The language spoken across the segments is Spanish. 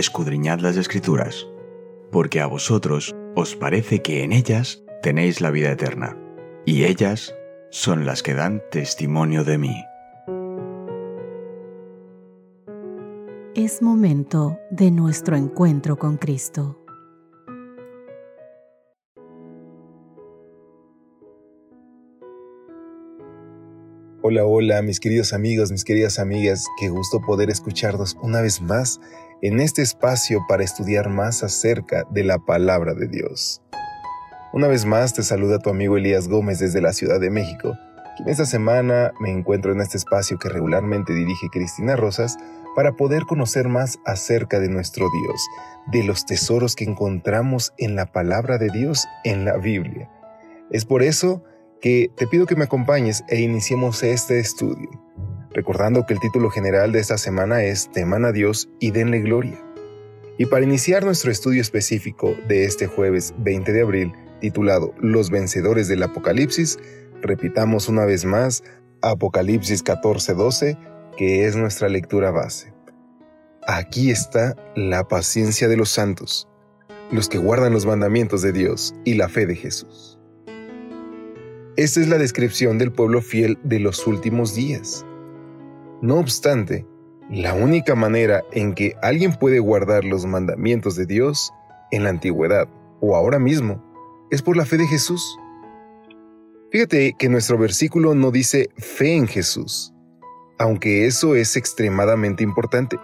escudriñad las escrituras, porque a vosotros os parece que en ellas tenéis la vida eterna, y ellas son las que dan testimonio de mí. Es momento de nuestro encuentro con Cristo. Hola, hola, mis queridos amigos, mis queridas amigas, qué gusto poder escucharnos una vez más en este espacio para estudiar más acerca de la palabra de Dios. Una vez más te saluda tu amigo Elías Gómez desde la Ciudad de México, quien esta semana me encuentro en este espacio que regularmente dirige Cristina Rosas para poder conocer más acerca de nuestro Dios, de los tesoros que encontramos en la palabra de Dios en la Biblia. Es por eso que te pido que me acompañes e iniciemos este estudio, recordando que el título general de esta semana es Teman a Dios y denle gloria. Y para iniciar nuestro estudio específico de este jueves 20 de abril, titulado Los vencedores del Apocalipsis, repitamos una vez más Apocalipsis 14:12, que es nuestra lectura base. Aquí está la paciencia de los santos, los que guardan los mandamientos de Dios y la fe de Jesús. Esta es la descripción del pueblo fiel de los últimos días. No obstante, la única manera en que alguien puede guardar los mandamientos de Dios en la antigüedad o ahora mismo es por la fe de Jesús. Fíjate que nuestro versículo no dice fe en Jesús, aunque eso es extremadamente importante,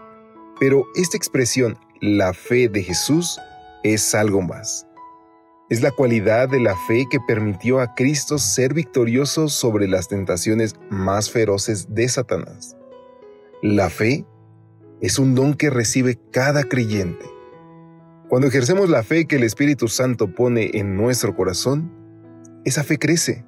pero esta expresión, la fe de Jesús, es algo más. Es la cualidad de la fe que permitió a Cristo ser victorioso sobre las tentaciones más feroces de Satanás. La fe es un don que recibe cada creyente. Cuando ejercemos la fe que el Espíritu Santo pone en nuestro corazón, esa fe crece.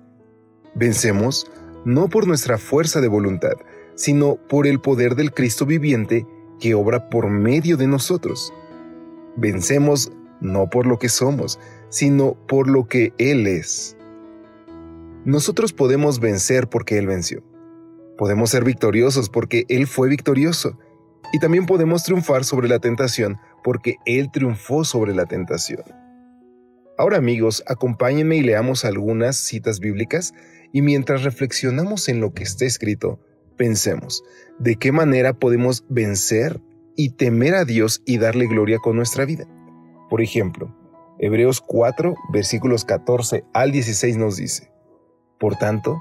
Vencemos no por nuestra fuerza de voluntad, sino por el poder del Cristo viviente que obra por medio de nosotros. Vencemos no por lo que somos, sino por lo que Él es. Nosotros podemos vencer porque Él venció. Podemos ser victoriosos porque Él fue victorioso. Y también podemos triunfar sobre la tentación porque Él triunfó sobre la tentación. Ahora amigos, acompáñenme y leamos algunas citas bíblicas y mientras reflexionamos en lo que está escrito, pensemos, ¿de qué manera podemos vencer y temer a Dios y darle gloria con nuestra vida? Por ejemplo, Hebreos 4, versículos 14 al 16 nos dice, Por tanto,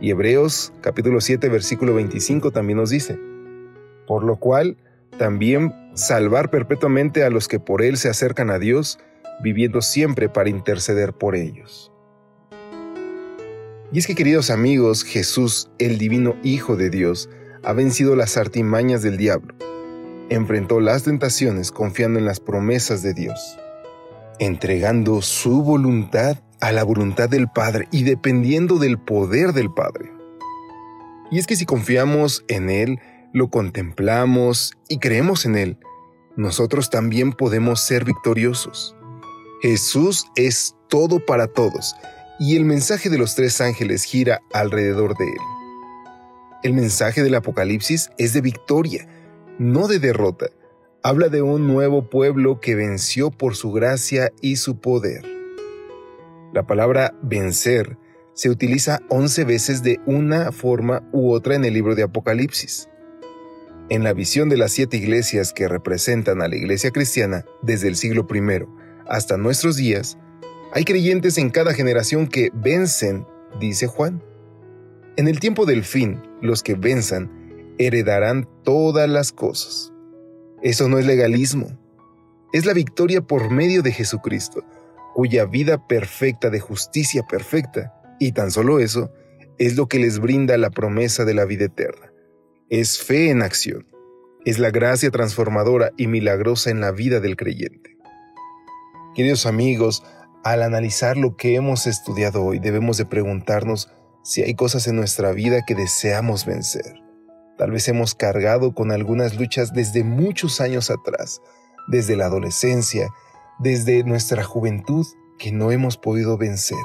Y Hebreos capítulo 7 versículo 25 también nos dice, por lo cual también salvar perpetuamente a los que por él se acercan a Dios, viviendo siempre para interceder por ellos. Y es que queridos amigos, Jesús, el divino Hijo de Dios, ha vencido las artimañas del diablo, enfrentó las tentaciones confiando en las promesas de Dios entregando su voluntad a la voluntad del Padre y dependiendo del poder del Padre. Y es que si confiamos en Él, lo contemplamos y creemos en Él, nosotros también podemos ser victoriosos. Jesús es todo para todos y el mensaje de los tres ángeles gira alrededor de Él. El mensaje del Apocalipsis es de victoria, no de derrota, habla de un nuevo pueblo que venció por su gracia y su poder. La palabra vencer se utiliza once veces de una forma u otra en el libro de Apocalipsis. En la visión de las siete iglesias que representan a la iglesia cristiana desde el siglo I hasta nuestros días, hay creyentes en cada generación que vencen, dice Juan. En el tiempo del fin, los que venzan heredarán todas las cosas. Eso no es legalismo. Es la victoria por medio de Jesucristo, cuya vida perfecta de justicia perfecta, y tan solo eso, es lo que les brinda la promesa de la vida eterna. Es fe en acción. es la gracia transformadora y milagrosa en la vida del creyente. Queridos amigos, al analizar lo que hemos estudiado hoy, debemos de preguntarnos si hay cosas en nuestra vida que deseamos vencer. Tal vez hemos cargado con algunas luchas desde muchos años atrás, desde la adolescencia, desde nuestra juventud, que no hemos podido vencer.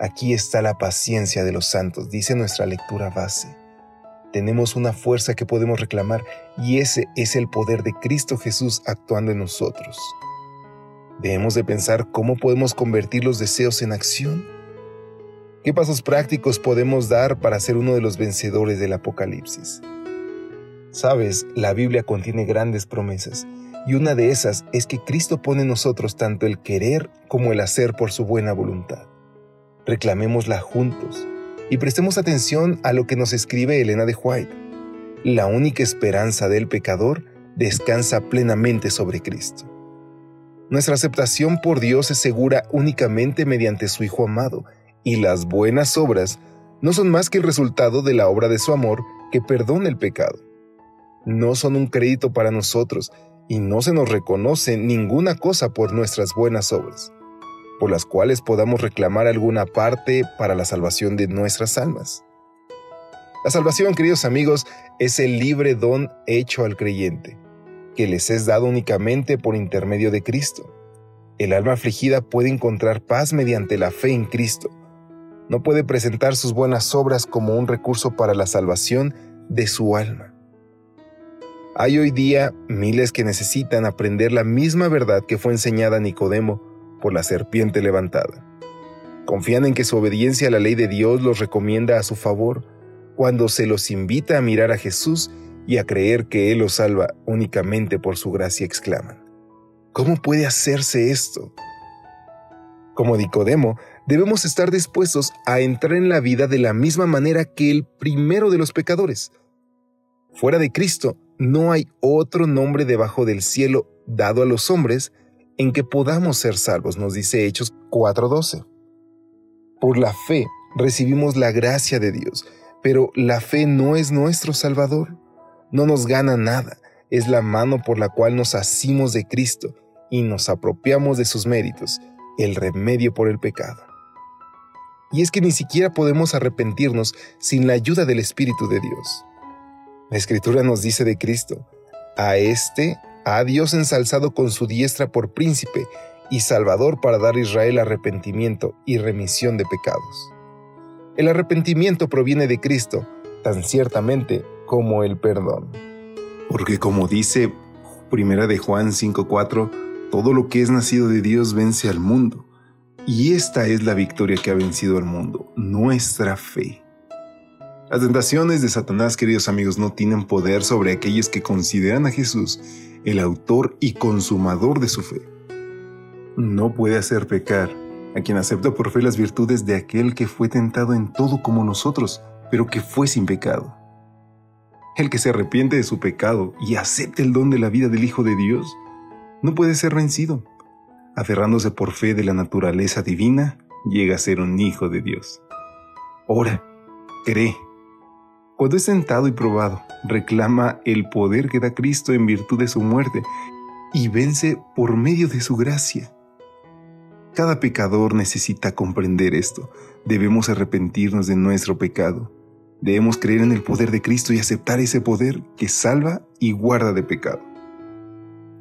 Aquí está la paciencia de los santos, dice nuestra lectura base. Tenemos una fuerza que podemos reclamar y ese es el poder de Cristo Jesús actuando en nosotros. Debemos de pensar cómo podemos convertir los deseos en acción. ¿Qué pasos prácticos podemos dar para ser uno de los vencedores del Apocalipsis? Sabes, la Biblia contiene grandes promesas y una de esas es que Cristo pone en nosotros tanto el querer como el hacer por su buena voluntad. Reclamémosla juntos y prestemos atención a lo que nos escribe Elena de White. La única esperanza del pecador descansa plenamente sobre Cristo. Nuestra aceptación por Dios es segura únicamente mediante su Hijo amado, y las buenas obras no son más que el resultado de la obra de su amor que perdona el pecado. No son un crédito para nosotros, y no se nos reconoce ninguna cosa por nuestras buenas obras, por las cuales podamos reclamar alguna parte para la salvación de nuestras almas. La salvación, queridos amigos, es el libre don hecho al creyente que les es dado únicamente por intermedio de Cristo. El alma afligida puede encontrar paz mediante la fe en Cristo. No puede presentar sus buenas obras como un recurso para la salvación de su alma. Hay hoy día miles que necesitan aprender la misma verdad que fue enseñada a Nicodemo por la serpiente levantada. Confían en que su obediencia a la ley de Dios los recomienda a su favor cuando se los invita a mirar a Jesús y a creer que Él los salva únicamente por su gracia, exclaman. ¿Cómo puede hacerse esto? Como Nicodemo, debemos estar dispuestos a entrar en la vida de la misma manera que el primero de los pecadores. Fuera de Cristo, no hay otro nombre debajo del cielo dado a los hombres en que podamos ser salvos, nos dice Hechos 4:12. Por la fe recibimos la gracia de Dios, pero la fe no es nuestro Salvador no nos gana nada, es la mano por la cual nos asimos de Cristo y nos apropiamos de sus méritos, el remedio por el pecado. Y es que ni siquiera podemos arrepentirnos sin la ayuda del Espíritu de Dios. La Escritura nos dice de Cristo, a éste ha Dios ensalzado con su diestra por príncipe y salvador para dar a Israel arrepentimiento y remisión de pecados. El arrepentimiento proviene de Cristo, tan ciertamente como el perdón. Porque como dice Primera de Juan 5:4, todo lo que es nacido de Dios vence al mundo. Y esta es la victoria que ha vencido al mundo, nuestra fe. Las tentaciones de Satanás, queridos amigos, no tienen poder sobre aquellos que consideran a Jesús el autor y consumador de su fe. No puede hacer pecar a quien acepta por fe las virtudes de aquel que fue tentado en todo como nosotros, pero que fue sin pecado. El que se arrepiente de su pecado y acepte el don de la vida del Hijo de Dios no puede ser vencido. Aferrándose por fe de la naturaleza divina, llega a ser un hijo de Dios. Ora, cree. Cuando es sentado y probado, reclama el poder que da Cristo en virtud de su muerte y vence por medio de su gracia. Cada pecador necesita comprender esto. Debemos arrepentirnos de nuestro pecado Debemos creer en el poder de Cristo y aceptar ese poder que salva y guarda de pecado.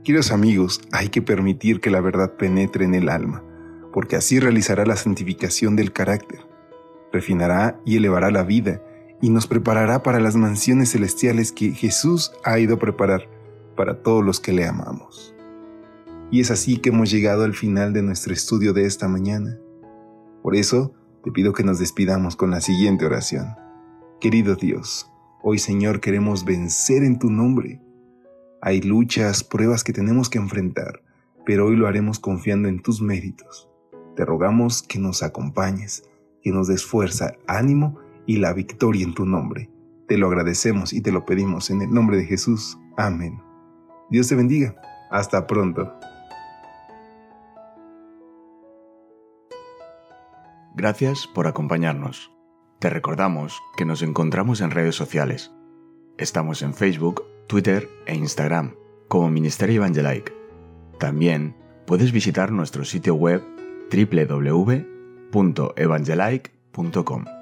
Queridos amigos, hay que permitir que la verdad penetre en el alma, porque así realizará la santificación del carácter, refinará y elevará la vida y nos preparará para las mansiones celestiales que Jesús ha ido a preparar para todos los que le amamos. Y es así que hemos llegado al final de nuestro estudio de esta mañana. Por eso, te pido que nos despidamos con la siguiente oración. Querido Dios, hoy Señor queremos vencer en tu nombre. Hay luchas, pruebas que tenemos que enfrentar, pero hoy lo haremos confiando en tus méritos. Te rogamos que nos acompañes, que nos des fuerza, ánimo y la victoria en tu nombre. Te lo agradecemos y te lo pedimos en el nombre de Jesús. Amén. Dios te bendiga. Hasta pronto. Gracias por acompañarnos. Te recordamos que nos encontramos en redes sociales. Estamos en Facebook, Twitter e Instagram como Ministerio Evangelike. También puedes visitar nuestro sitio web www.evangelike.com.